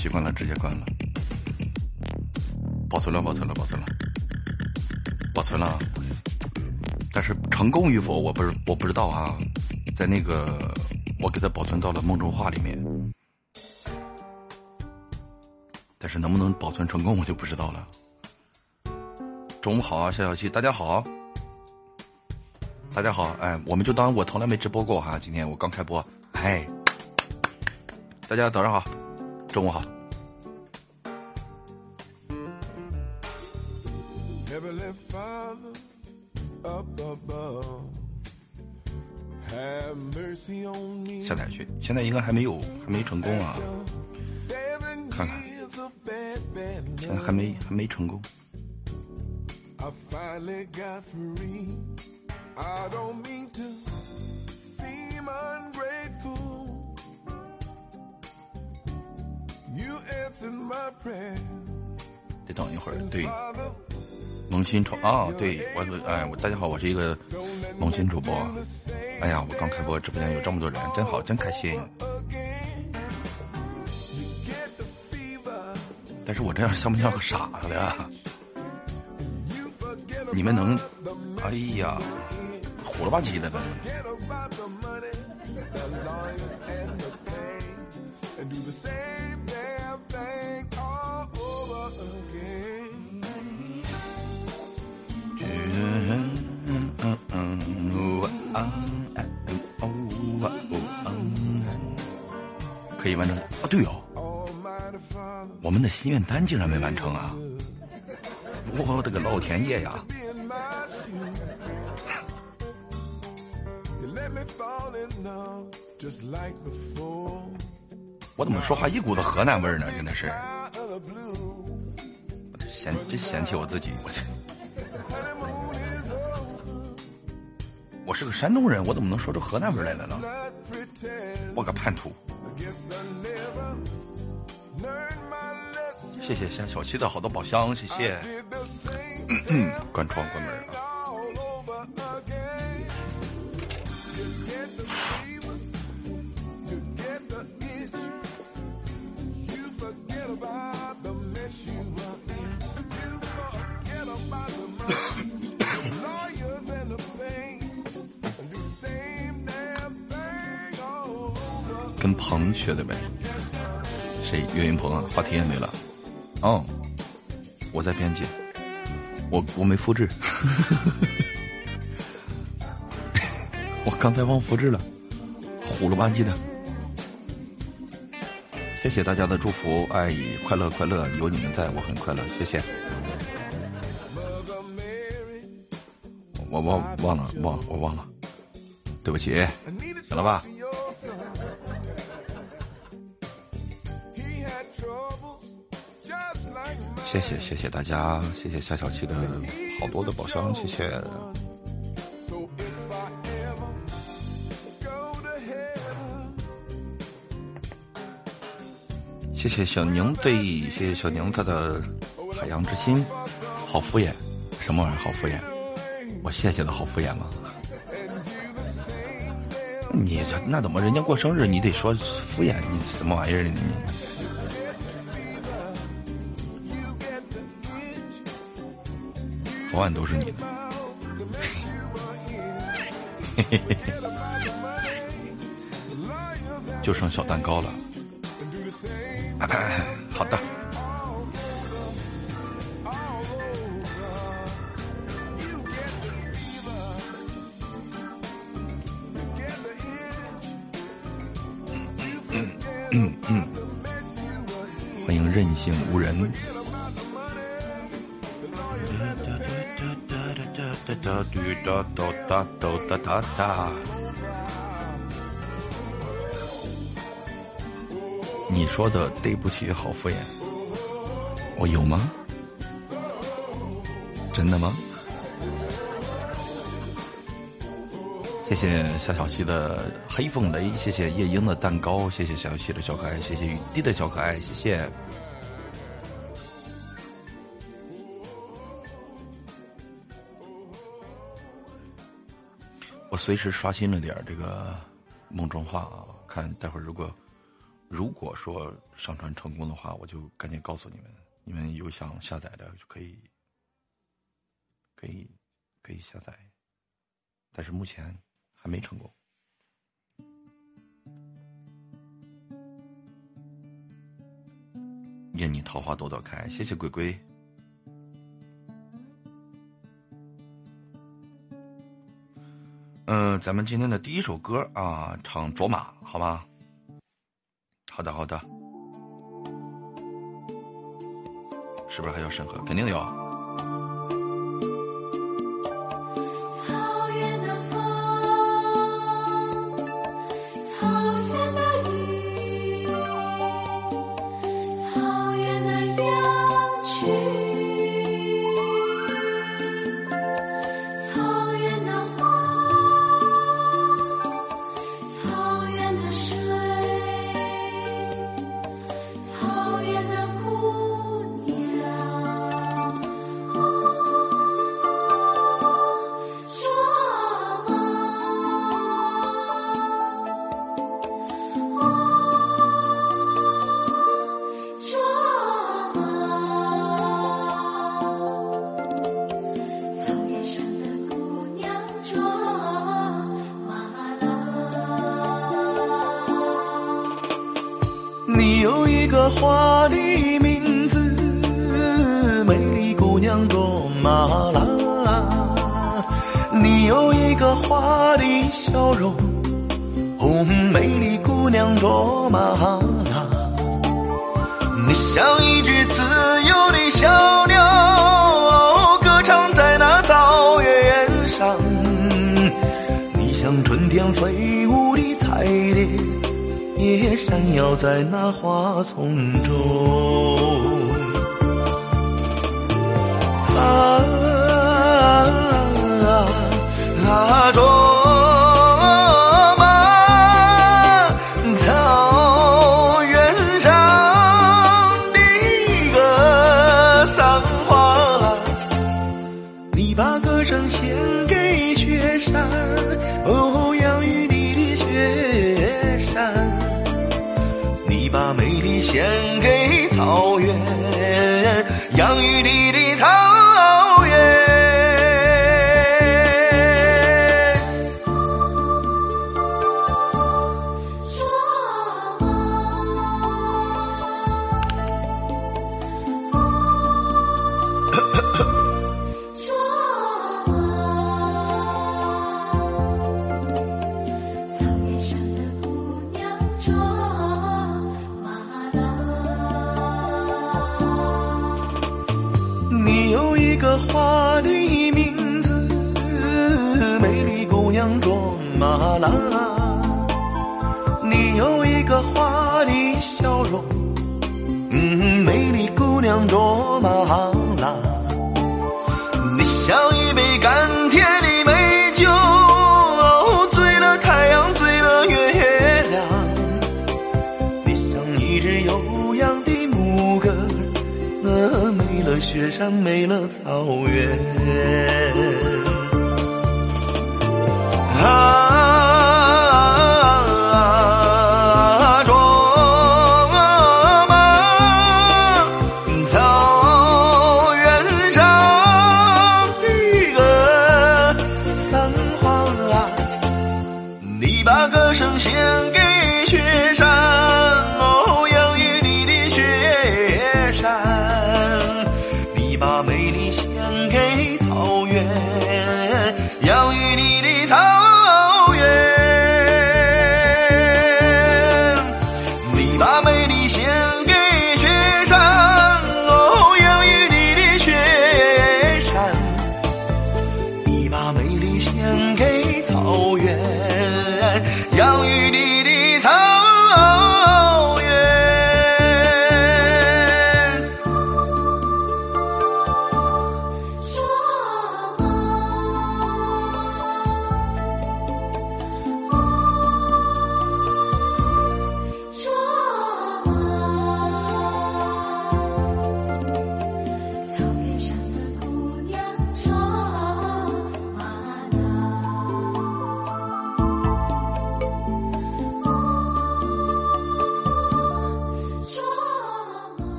习惯了，直接关了。保存了，保存了，保存了，保存了。但是成功与否，我不是我不知道啊。在那个，我给它保存到了梦中话里面。但是能不能保存成功，我就不知道了。中午好啊，小小七，大家好，大家好，哎，我们就当我从来没直播过哈，今天我刚开播，哎，大家早上好，中午好。下载去，现在应该还没有，还没成功啊，看看，现在还没还没成功。得等一会儿，对。萌新宠啊，对我哎，我大家好，我是一个萌新主播。哎呀，我刚开播，直播间有这么多人，真好，真开心。但是我这样像不像个傻子呀？你们能？哎呀，虎了吧唧的呢。心愿单竟然没完成啊！我的个老天爷呀！我怎么说话一股子河南味儿呢？真的是，嫌真嫌弃我自己，我去。我是个山东人，我怎么能说出河南味来了呢？我个叛徒！谢谢夏小七的好多宝箱，谢谢。关窗关门啊！跟鹏学的呗，谁？岳云鹏啊，话题也没了。哦，我在编辑，我我没复制，我刚才忘复制了，虎了吧唧的。谢谢大家的祝福，爱快乐快乐，有你们在我很快乐，谢谢。我忘忘了忘我忘了，对不起，行了吧？谢谢谢谢大家，谢谢夏小七的好多的宝箱，谢谢。谢谢小宁对，谢谢小宁他的海洋之心，好敷衍，什么玩意儿好敷衍？我谢谢的好敷衍吗？你这那怎么人家过生日你得说敷衍你什么玩意儿呢你？早晚都是你的，就剩小蛋糕了。好的。欢迎任性无人。哒嘟哒哒哒哒哒哒！你说的对不起，好敷衍。我有吗？真的吗？谢谢夏小七的黑凤雷，谢谢夜莺的蛋糕，谢谢小七的小可爱，谢谢雨滴的小可爱，谢谢。随时刷新了点这个梦中话啊，看待会儿如果如果说上传成功的话，我就赶紧告诉你们，你们有想下载的就可以，可以，可以下载，但是目前还没成功。愿你桃花朵朵开，谢谢鬼鬼。嗯，咱们今天的第一首歌啊，唱《卓玛》，好吗？好的，好的。是不是还要审核？肯定有。飘在那花丛中。啊。雨滴滴答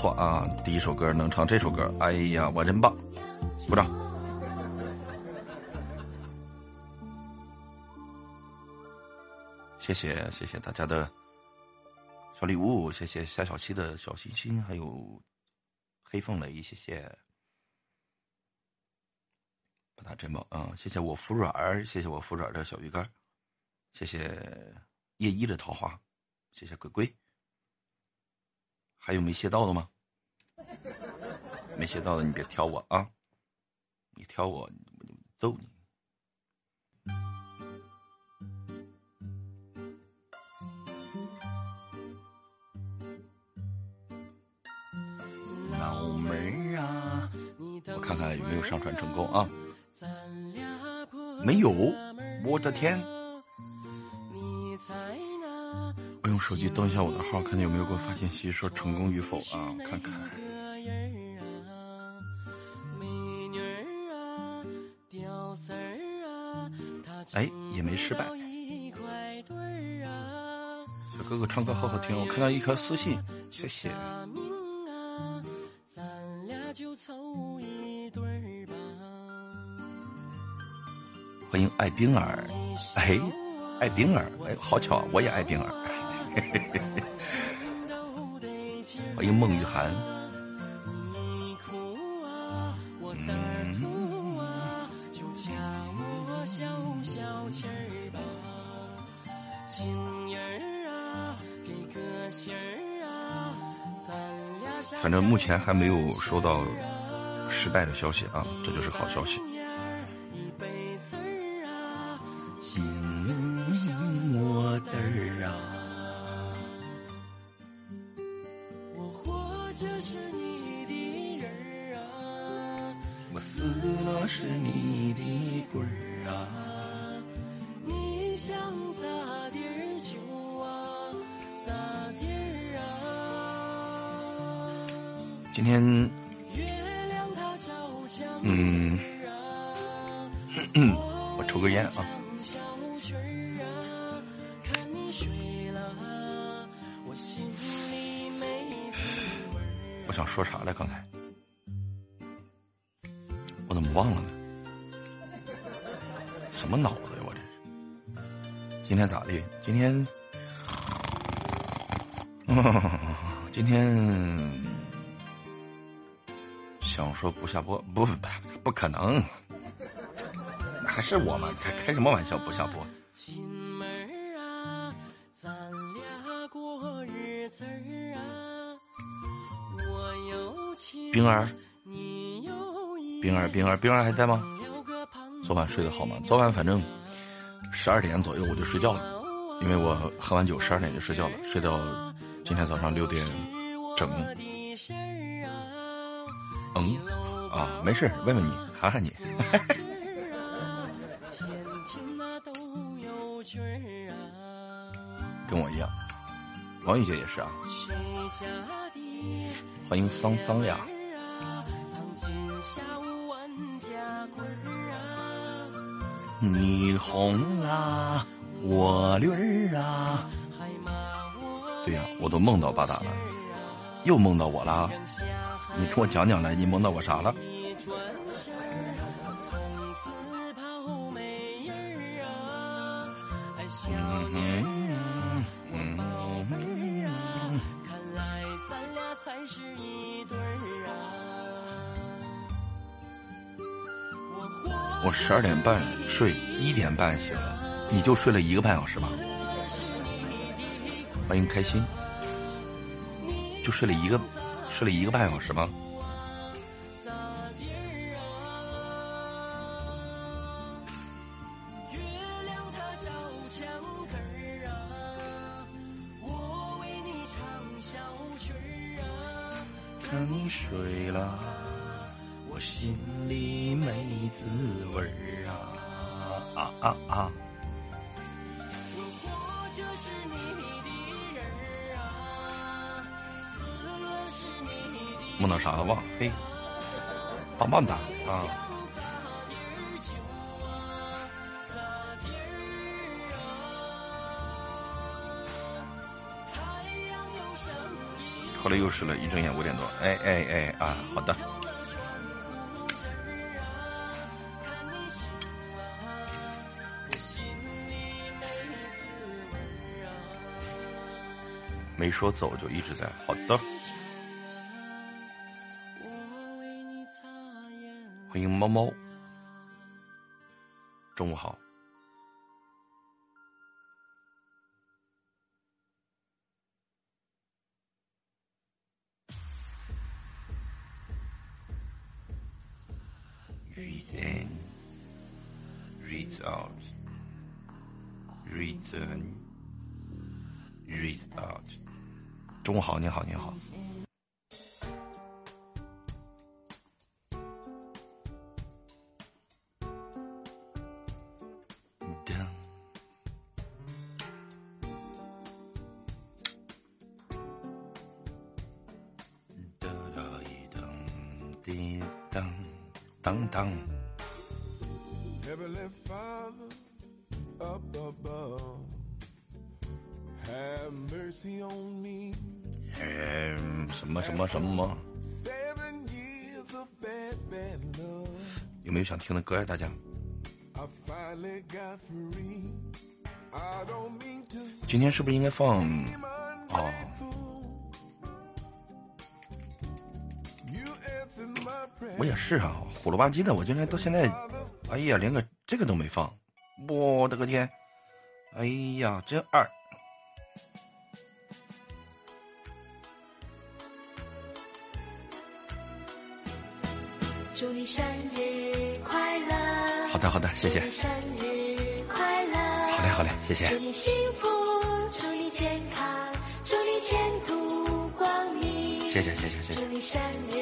错啊！第一首歌能唱这首歌，哎呀，我真棒！鼓掌！谢谢谢谢大家的小礼物，谢谢夏小七的小心心，还有黑凤雷，谢谢。不打真棒啊！谢谢我服软儿，谢谢我服软的小鱼干，谢谢叶一的桃花，谢谢鬼鬼。还有没谢到的吗？没谢到的你别挑我啊！你挑我，我就揍你。老妹儿啊，我看看有没有上传成功啊？没有，我的天！用手机登一下我的号，看看有没有给我发信息说成功与否啊？我看看。哎，也没失败。小哥哥唱歌好好听，我看到一条私信，谢谢。欢迎爱冰儿，哎，爱冰儿，哎，好巧，我也爱冰儿。欢迎孟雨涵。反正目前还没有收到失败的消息啊，这就是好消息。开开什么玩笑？不下播。冰儿，冰儿，冰儿，冰儿还在吗？昨晚睡得好吗？昨晚反正十二点左右我就睡觉了，因为我喝完酒十二点就睡觉了，睡到今天早上六点整。嗯。啊，没事，问问你，喊喊你。跟我一样，王玉姐也是啊。欢迎桑桑呀。你红了，我绿儿啊。对呀，我都梦到八达了，又梦到我了。你给我讲讲来，你梦到我啥了？我十二点半睡，一点半醒了，你就睡了一个半小时吧？欢迎开心，就睡了一个。睡了一个半小时吗？睡了，我心里没滋味儿啊啊啊啊！梦到啥了？忘了嘿，棒棒哒啊！后来又是了，一睁眼五点多。哎哎哎啊，好的。没说走就一直在。好的。欢迎猫猫。中午好。中午好，你好，你好。什么吗？有没有想听的歌呀？大家？今天是不是应该放？哦，我也是啊，虎了吧唧的，我今天到现在，哎呀，连个这个都没放，我的个天！哎呀，真二。祝你生日快乐！好的，好的，谢谢。生日快乐！好嘞，好嘞，谢谢。祝你幸福，祝你健康，祝你前途光明。谢谢，谢谢，谢谢。祝你生日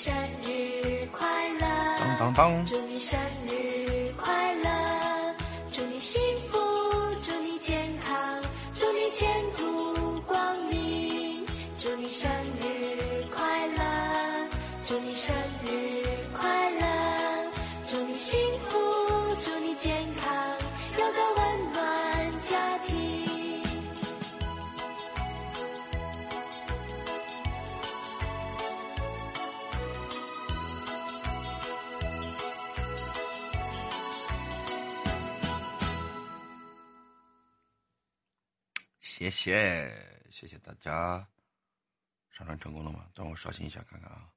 生日快乐！当当当！祝你生日家。上传成功了吗？让我刷新一下看看啊！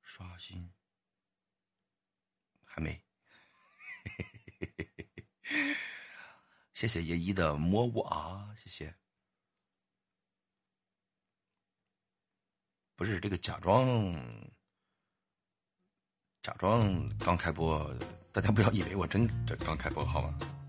刷新，还没。谢谢叶一的摸我啊！谢谢。不是这个假装，假装刚开播，大家不要以为我真这刚开播好吗？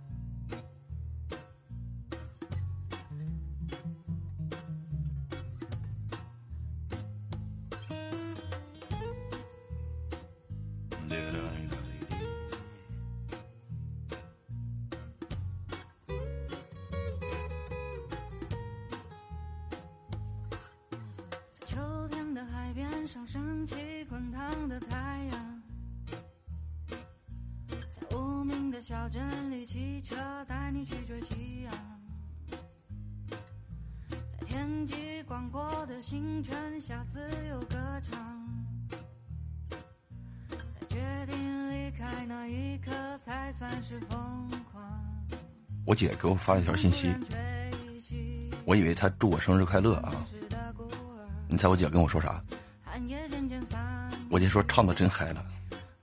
姐给我发了一条信息我以为她祝我生日快乐啊。你猜我姐跟我说啥？我姐说唱的真嗨了。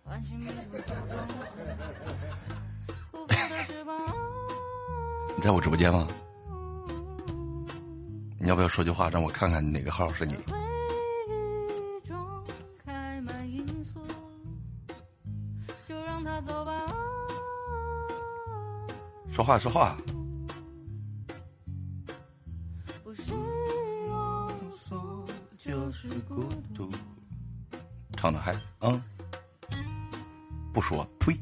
你在我直播间吗？你要不要说句话让我看看哪个号是你？说话说话。唱的嗨，嗯，不说，呸。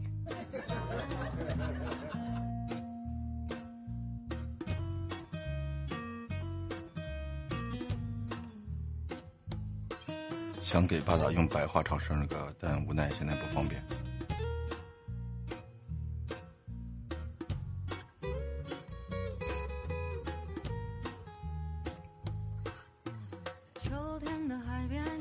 想给八达用白话唱生日歌，但无奈现在不方便。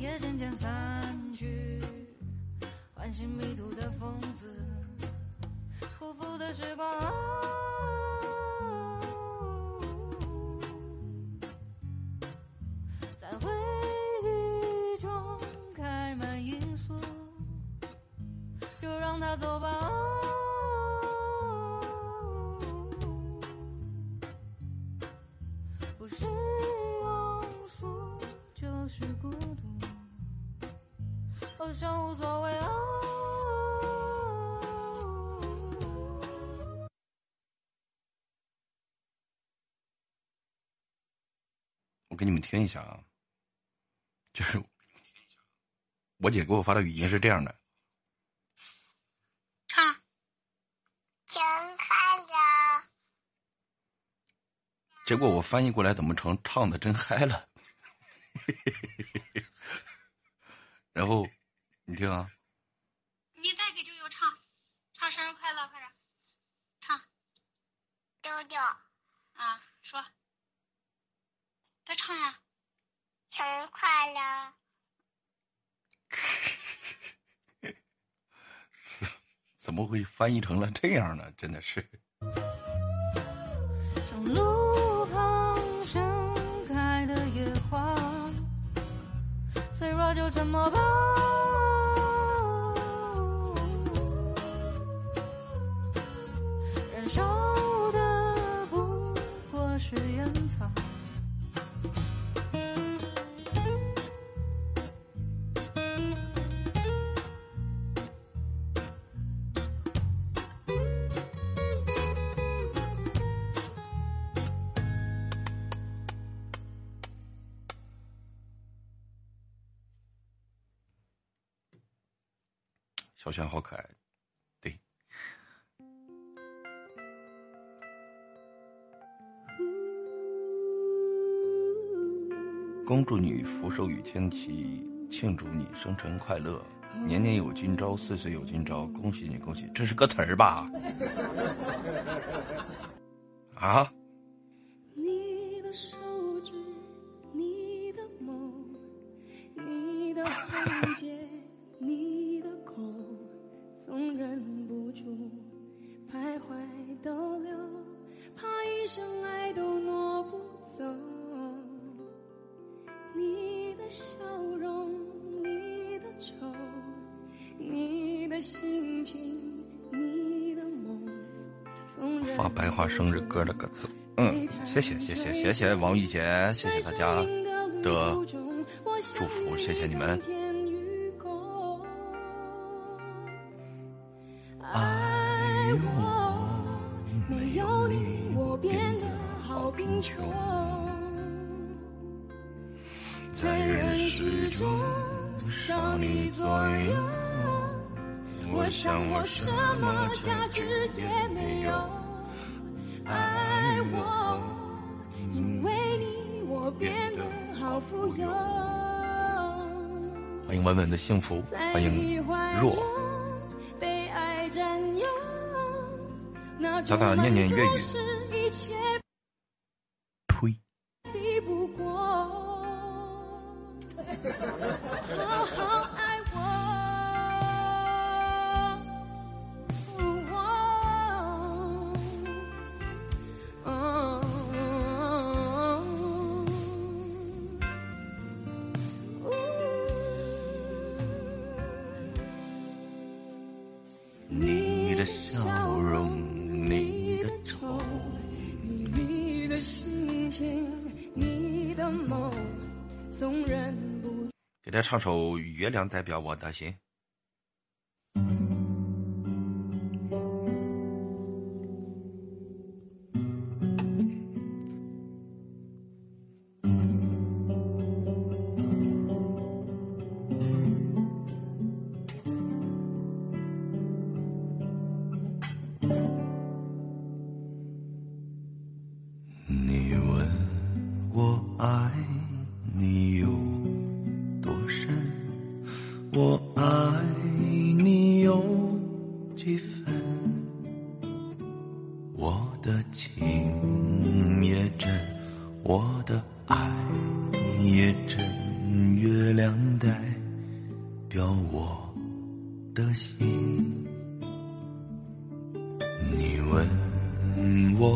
也渐渐散去唤醒迷途的风听一下啊，就是我姐给我发的语音是这样的：唱，真嗨了。结果我翻译过来怎么成唱的真嗨了？然后你听啊，你再给舅舅唱，唱生日快乐，快点唱，舅舅啊，说。再唱呀！生日快乐！怎么会翻译成了这样呢？真的是。像路旁盛开的野花，脆弱就沉默吧。好可爱，对。恭祝你福寿与天齐，庆祝你生辰快乐，年年有今朝，岁岁有今朝，恭喜你，恭喜！这是歌词儿吧？啊？的歌词，嗯，谢谢谢谢谢谢王玉洁，谢谢大家的祝福，谢谢你们。爱我，没有你我变得好贫穷在人世中少你左右，我想我什么价值也没有。爱我，因为你我变得好富有。欢迎稳稳的幸福，欢迎若。小打念念粤语。唱首月亮代表我的心。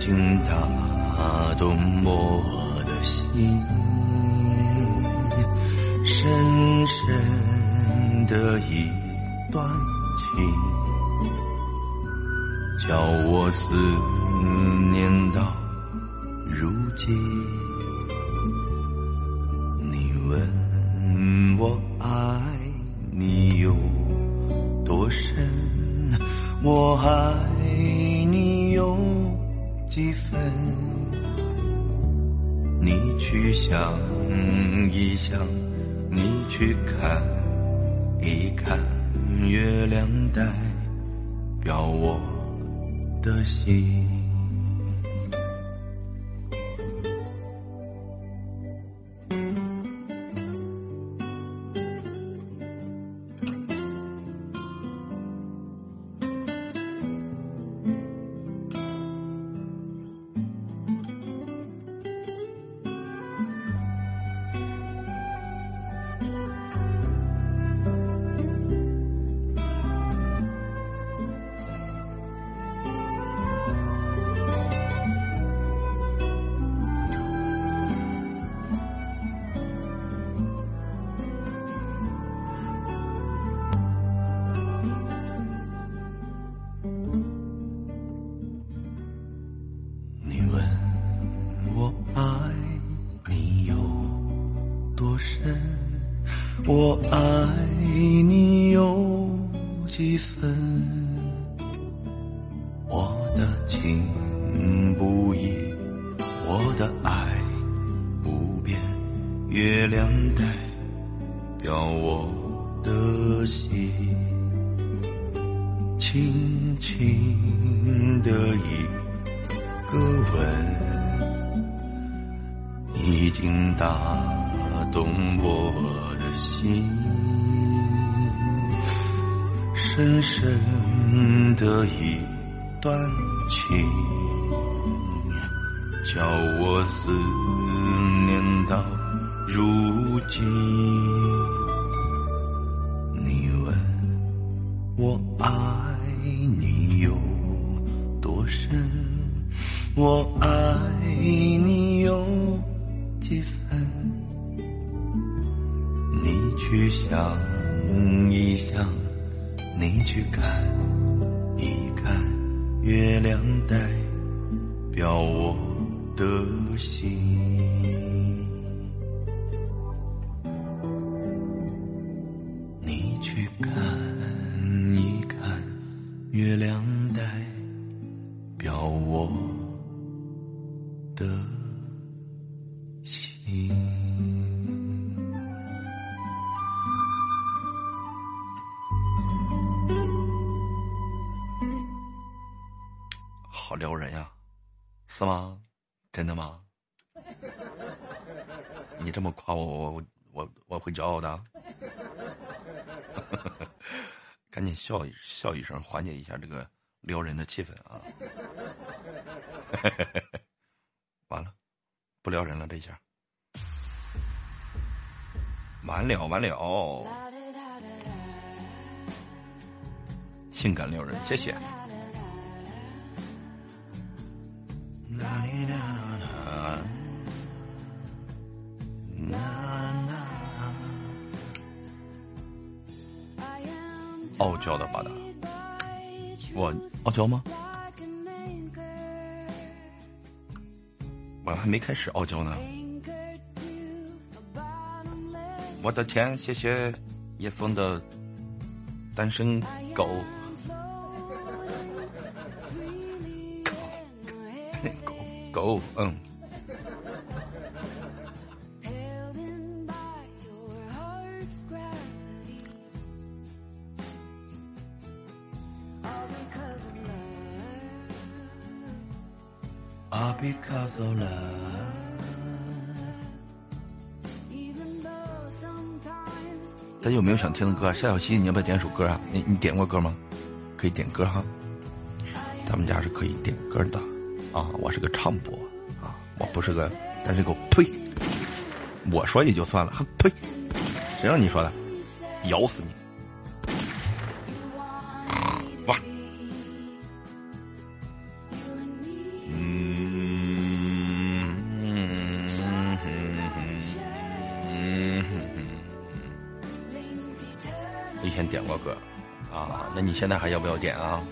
竟打动我的心，深深的一段情，叫我思念到如今。去看。是吗？真的吗？你这么夸我，我我我会骄傲的。赶紧笑一笑一声，缓解一下这个撩人的气氛啊！完了，不撩人了，这下完了完了，性感撩人，谢谢。傲娇的巴达，我傲娇吗？我还没开始傲娇呢。我的天，谢谢叶枫的单身狗，狗狗，嗯。Because of love。大家有没有想听的歌？夏小溪，你要不要点首歌啊？你你点过歌吗？可以点歌哈。咱们家是可以点歌的啊！我是个唱播啊，我不是个单身狗。呸！我说也就算了，哼呸！谁让你说的？咬死你！点过歌，啊，那你现在还要不要点啊？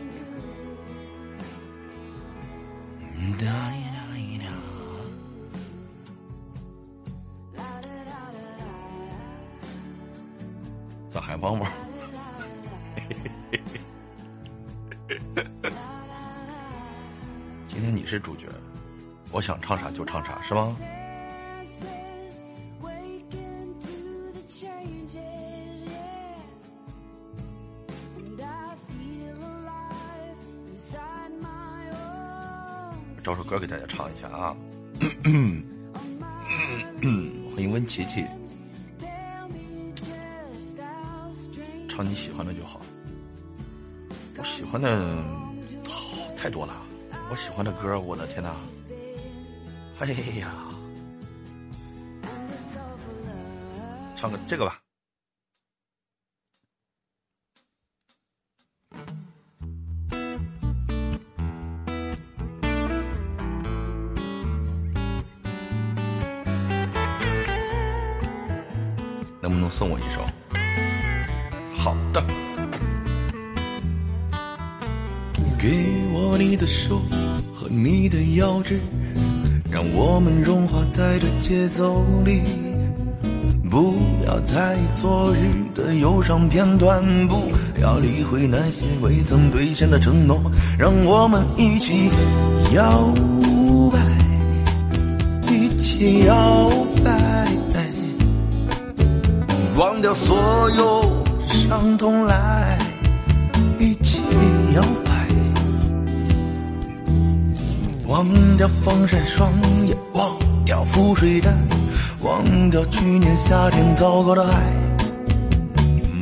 咋还汪汪？今天你是主角，我想唱啥就唱啥，是吗？歌给大家唱一下啊！欢迎温琪琪，唱你喜欢的就好。我喜欢的太多了，我喜欢的歌，我的天哪！哎呀，唱个这个吧。节奏里。不要在昨日的忧伤片段，不要理会那些未曾兑现的承诺，让我们一起摇摆，一起摇摆。忘掉所有伤痛，来一起摇摆。忘掉防晒霜也，忘掉浮水单，忘掉去年夏天糟糕的爱。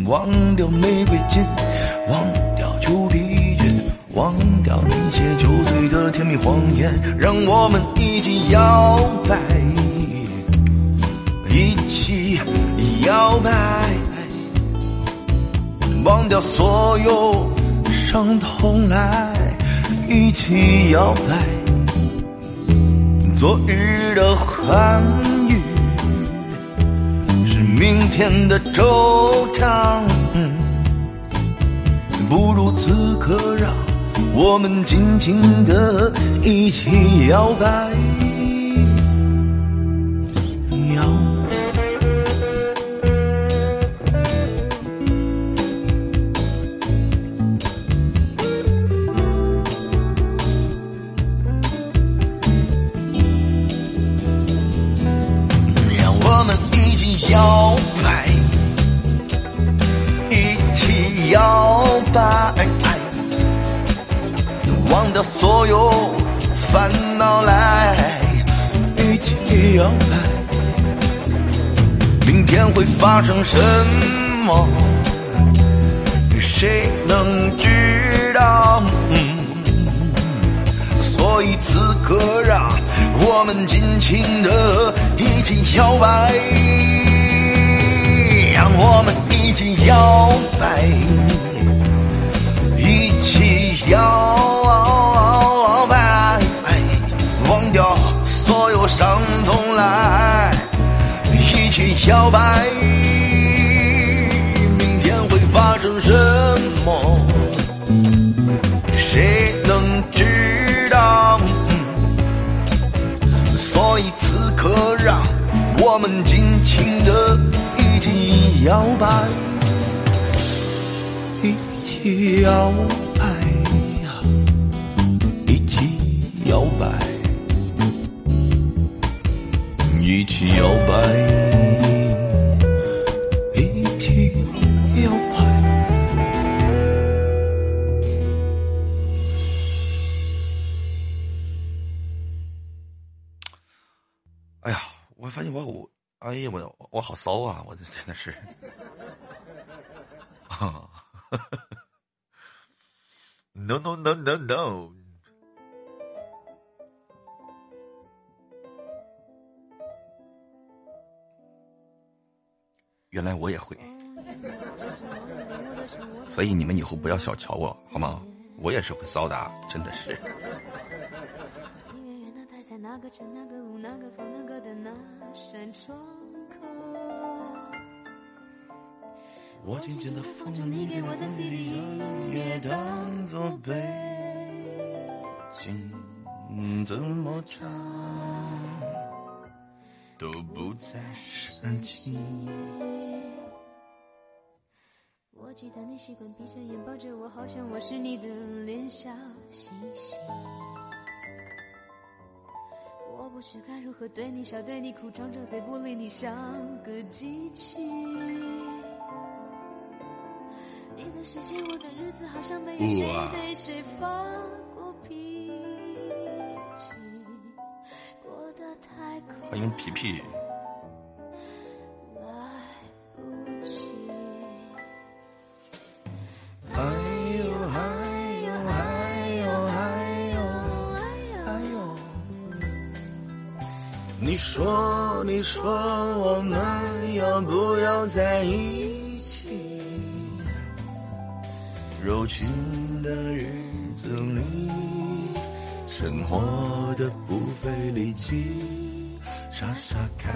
忘掉玫瑰金，忘掉旧疲倦，忘掉那些酒醉的甜蜜谎言。让我们一起摇摆，一起。摇摆，忘掉所有伤痛，来一起摇摆。昨日的欢愉是明天的惆怅，不如此刻让我们尽情的一起摇摆。什么？谁能知道？所以此刻，让我们尽情的一起摇摆，让我们一起摇摆，一起摇摆，忘掉所有伤痛来，一起摇摆。以此刻，让我们尽情的一起摇摆，一起摇摆呀，一起摇摆，一起摇摆，哎呀，我我好骚啊！我这真的是，啊，no no no no no，原来我也会，所以你们以后不要小瞧我好吗？我也是会骚的，真的是。在哪个城、哪个路、哪个房、哪个的那扇窗口。我静静的放着你给我的 CD 音乐当作背景，怎么唱都不再煽情。我记得你习惯闭着眼抱着我，好像我是你的脸笑嘻嘻。我不知该如何对你笑，对你哭，张着嘴不理你，像个机器。你的世界，我的日子，好像没有谁对谁发过脾气，过得太快。欢迎皮皮，你说我们要不要在一起？柔情的日子里，生活的不费力气，傻傻看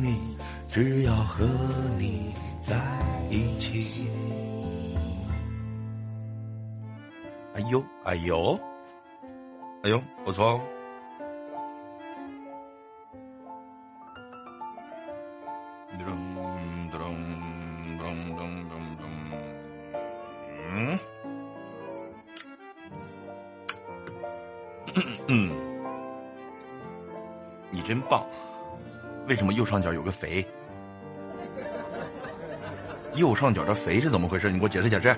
你，只要和你在一起。哎呦，哎呦，哎呦，我错为什么右上角有个肥？右上角的肥是怎么回事？你给我解释解释。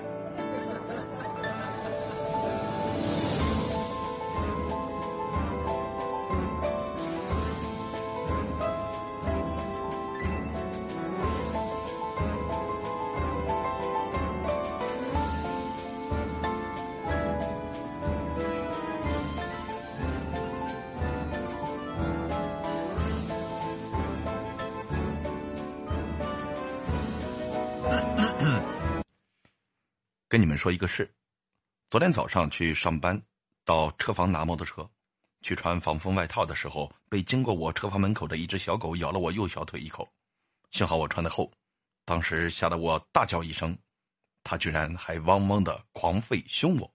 说一个事，昨天早上去上班，到车房拿摩托车，去穿防风外套的时候，被经过我车房门口的一只小狗咬了我右小腿一口，幸好我穿的厚，当时吓得我大叫一声，它居然还汪汪的狂吠凶我，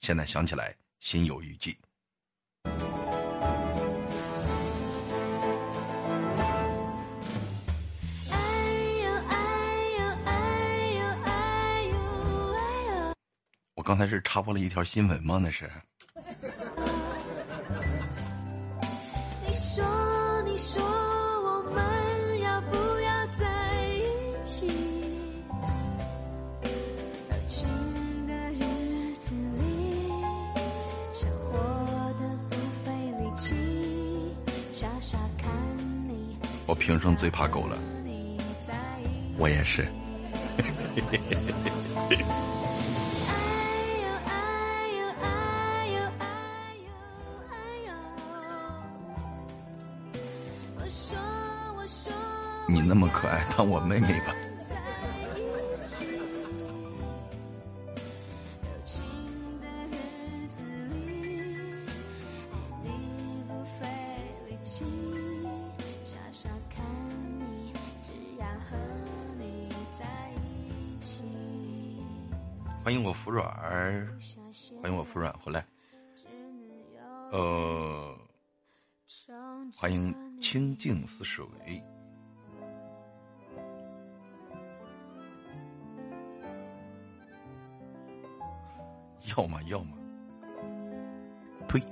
现在想起来心有余悸。刚才是插播了一条新闻吗？那是。你说你说我们要不要在一起的日子里活不费力气傻傻看你我平生最怕狗了。我也是。你那么可爱，当我妹妹吧。欢迎我服软儿，欢迎我服软回来。呃，欢迎清静似水。要么？要么？呸！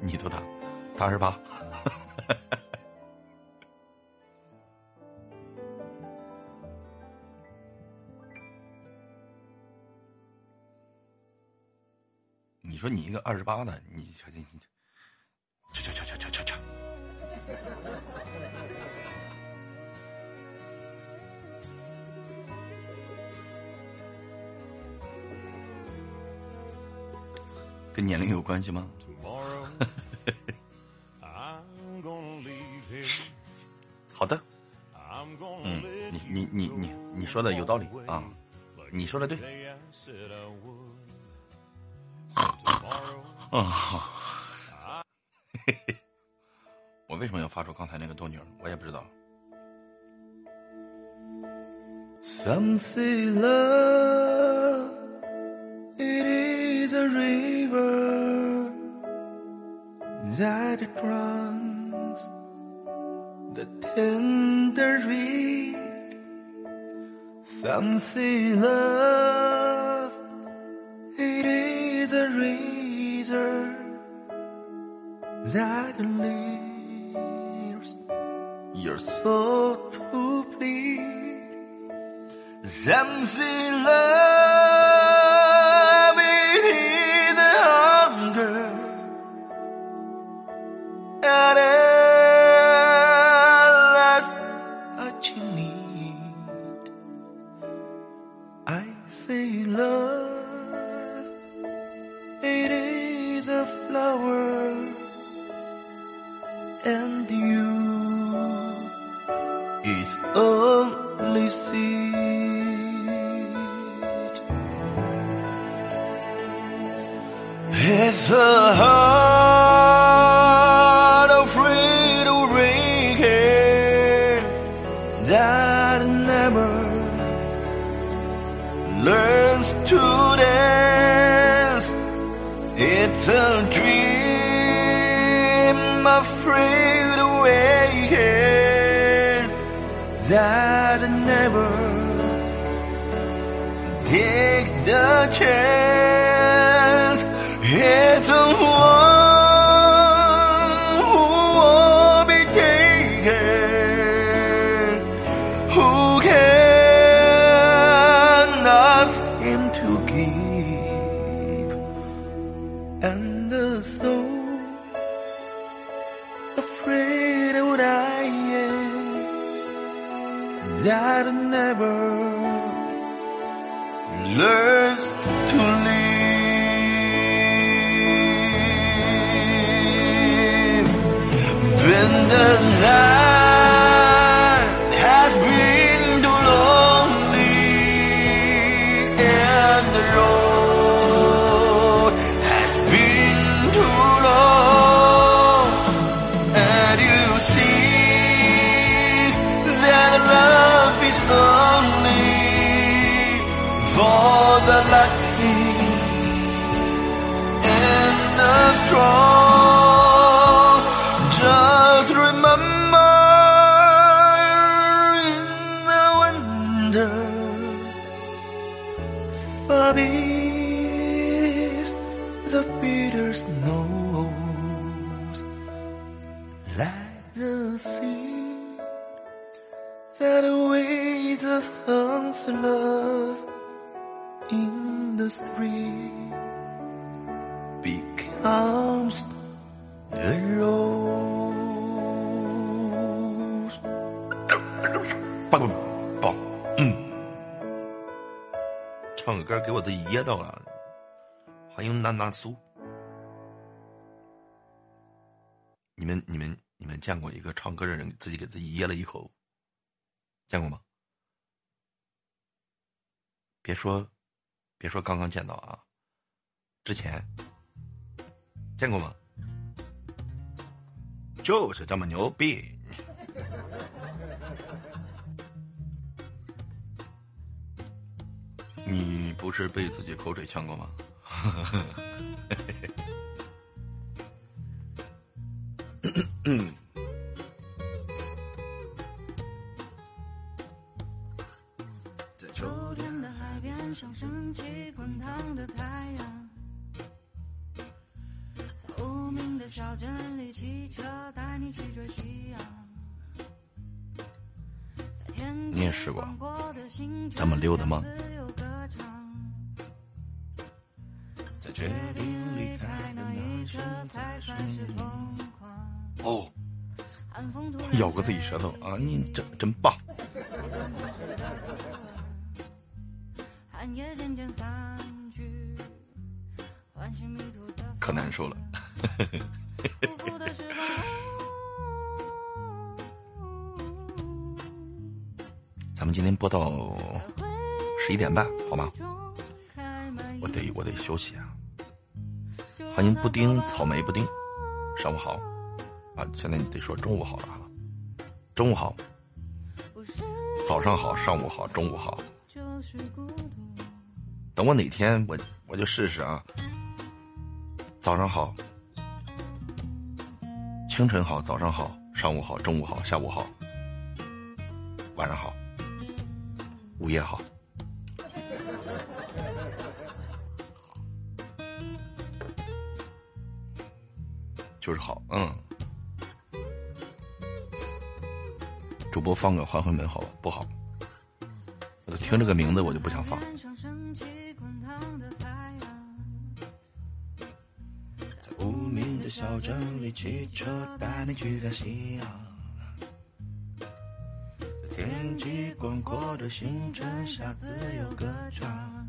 你多大？大二十八。你说你一个二十八的，你瞧瞧你，跟年龄有关系吗？好的，嗯，你你你你你说的有道理啊，你说的对。啊，嘿嘿，我为什么要发出刚才那个动静？我也不知道。Something love, it is a river that runs the tender reed. Something love, it is a razor that leaves your soul to bleed. Something love, take the chance. It's 给我都噎到了。欢迎娜娜苏，你们你们你们见过一个唱歌的人自己给自己噎了一口？见过吗？别说，别说刚刚见到啊，之前见过吗？就是这么牛逼！你不是被自己口水呛过吗？嗯。上升起滚烫的太阳，在无名的小镇里，骑车带你去追夕阳。你也试过这么溜达吗？啊！你真真棒。可难受了。咱们今天播到十一点半，好吗？我得我得休息啊。欢迎布丁草莓布丁，上午好啊！现在你得说中午好了哈。中午好，早上好，上午好，中午好。等我哪天我我就试试啊。早上好，清晨好，早上好，上午好，中午好，下午好，晚上好，午夜好，就是好，嗯。主播放个《还魂门》好不好？我听这个名字我就不想放。小镇里，汽车带你去看夕阳。天际广阔的星辰下，自由歌唱。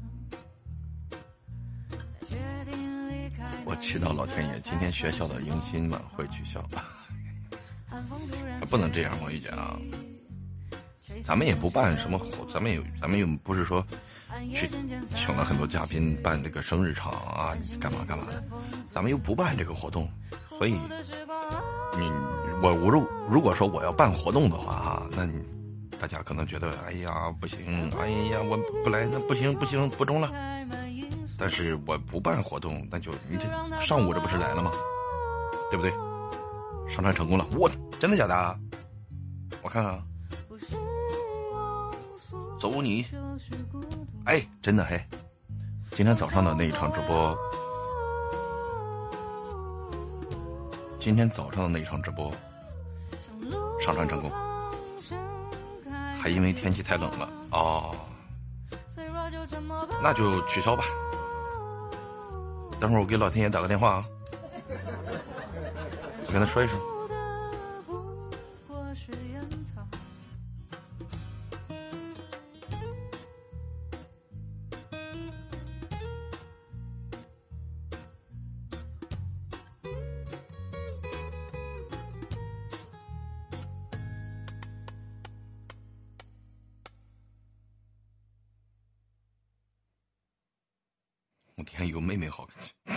我祈祷老天爷，今天学校的迎新晚会取消。不能这样，我玉姐啊！咱们也不办什么活，咱们也咱们又不是说去请了很多嘉宾办这个生日场啊，干嘛干嘛的。咱们又不办这个活动，所以你我我如如果说我要办活动的话哈，那你大家可能觉得哎呀不行，哎呀我不来那不行不行不中了。但是我不办活动，那就你这上午这不是来了吗？对不对？上传成功了，我真的假的？我看看啊，走你！哎，真的嘿，今天早上的那一场直播。今天早上的那一场直播上传成功，还因为天气太冷了哦，那就取消吧。等会儿我给老天爷打个电话啊，我跟他说一声。我天有妹妹好看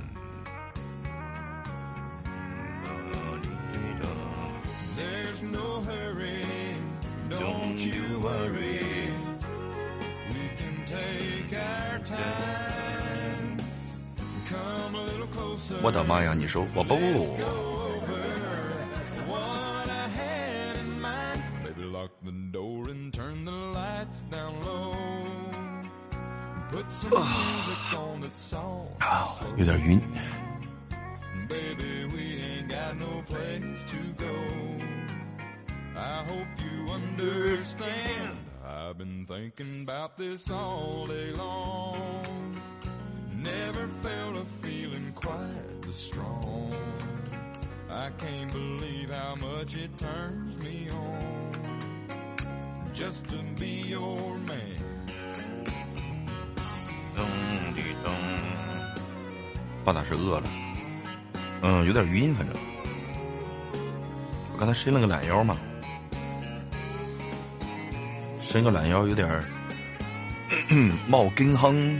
我的妈呀！你说我不？ What I had in mind. Baby, lock the door and turn the lights down low. Put some music on that's soft. 啊，有点晕。 Never felt a feeling quite this strong. I can't believe how much it turns me on. Just to be your man. 噔滴噔，爸打是饿了，嗯，有点晕，反正我刚才伸了个懒腰嘛，伸个懒腰有点冒根哼。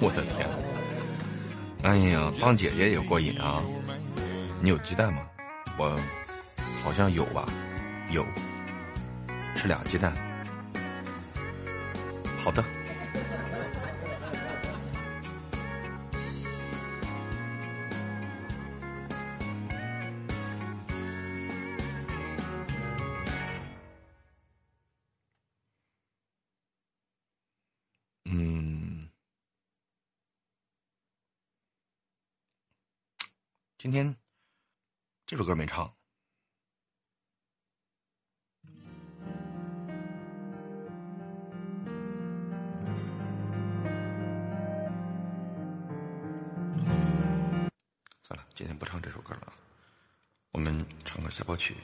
我的天！哎呀，当姐姐也过瘾啊！你有鸡蛋吗？我好像有吧，有，吃俩鸡蛋。好的。今天这首歌没唱。算了，今天不唱这首歌了，我们唱个下播曲，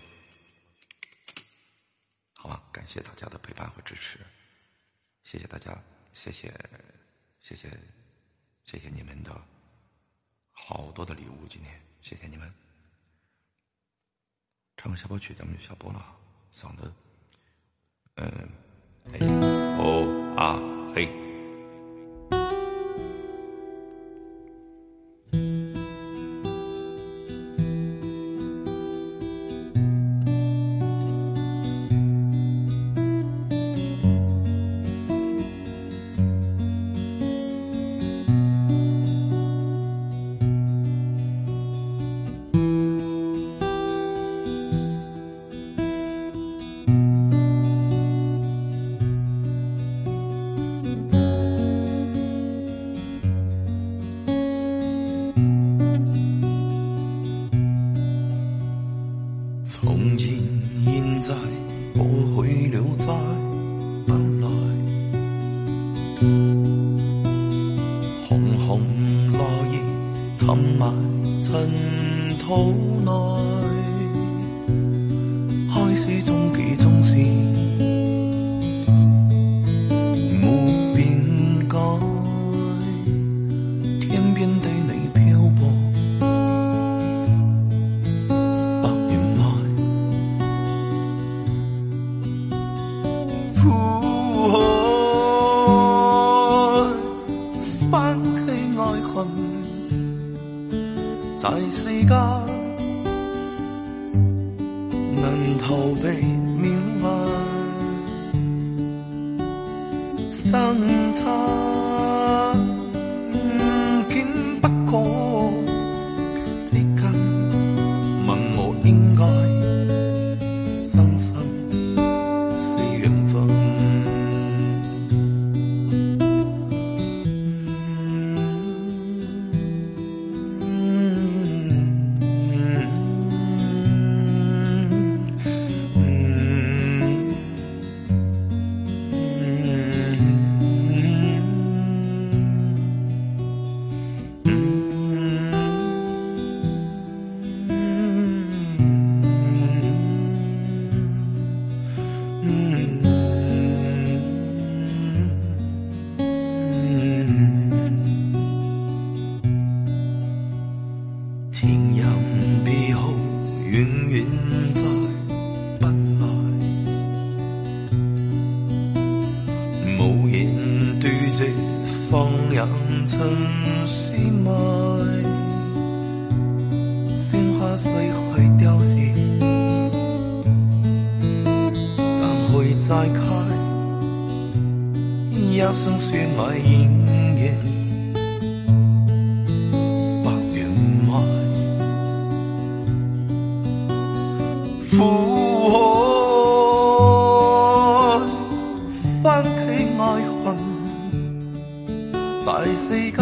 好吧？感谢大家的陪伴和支持，谢谢大家，谢谢，谢谢，谢谢你们的好多的礼物，今天谢谢你们。唱个下播曲，咱们就下播了，嗓子，嗯，哎，哦啊嘿。苦海翻起爱恨，在世间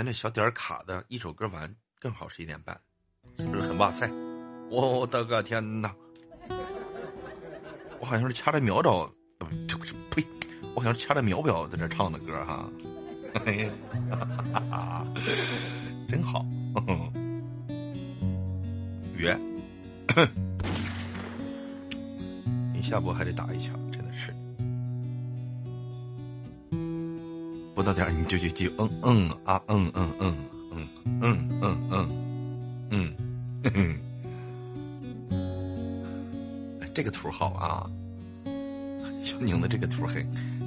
咱这小点儿卡的，一首歌完正好十一点半，是不是很哇塞？我的个天哪！我好像是掐着秒找，呸，我好像是掐着秒表在这唱的歌哈。哎呀，哈哈真好。约，你下播还得打一枪，不到点儿你就就就嗯嗯啊嗯嗯嗯嗯嗯嗯嗯嗯，嗯，这个图好啊，小宁的这个图很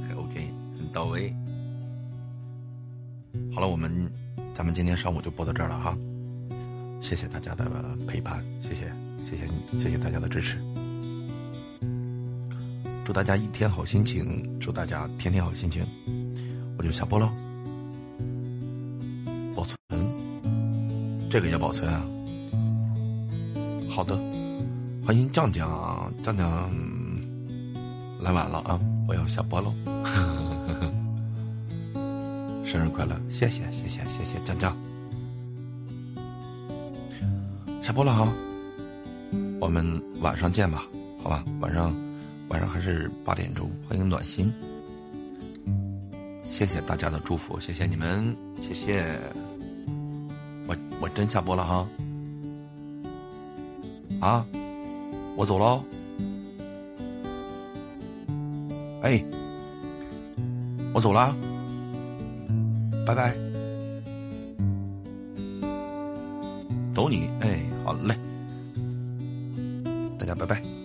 很 OK，很到位。好了，我们咱们今天上午就播到这儿了哈，谢谢大家的陪伴，谢谢谢谢你，谢谢大家的支持。祝大家一天好心情，祝大家天天好心情。就下播喽，保存，这个也保存啊。好的，欢迎酱酱，酱酱来晚了啊，我要下播喽。生日快乐，谢谢谢谢谢谢酱酱，下播了哈，我们晚上见吧，好吧，晚上晚上还是八点钟，欢迎暖心。谢谢大家的祝福，谢谢你们，谢谢。我我真下播了哈，啊，我走喽，哎，我走了，拜拜。走你，哎，好嘞，大家拜拜。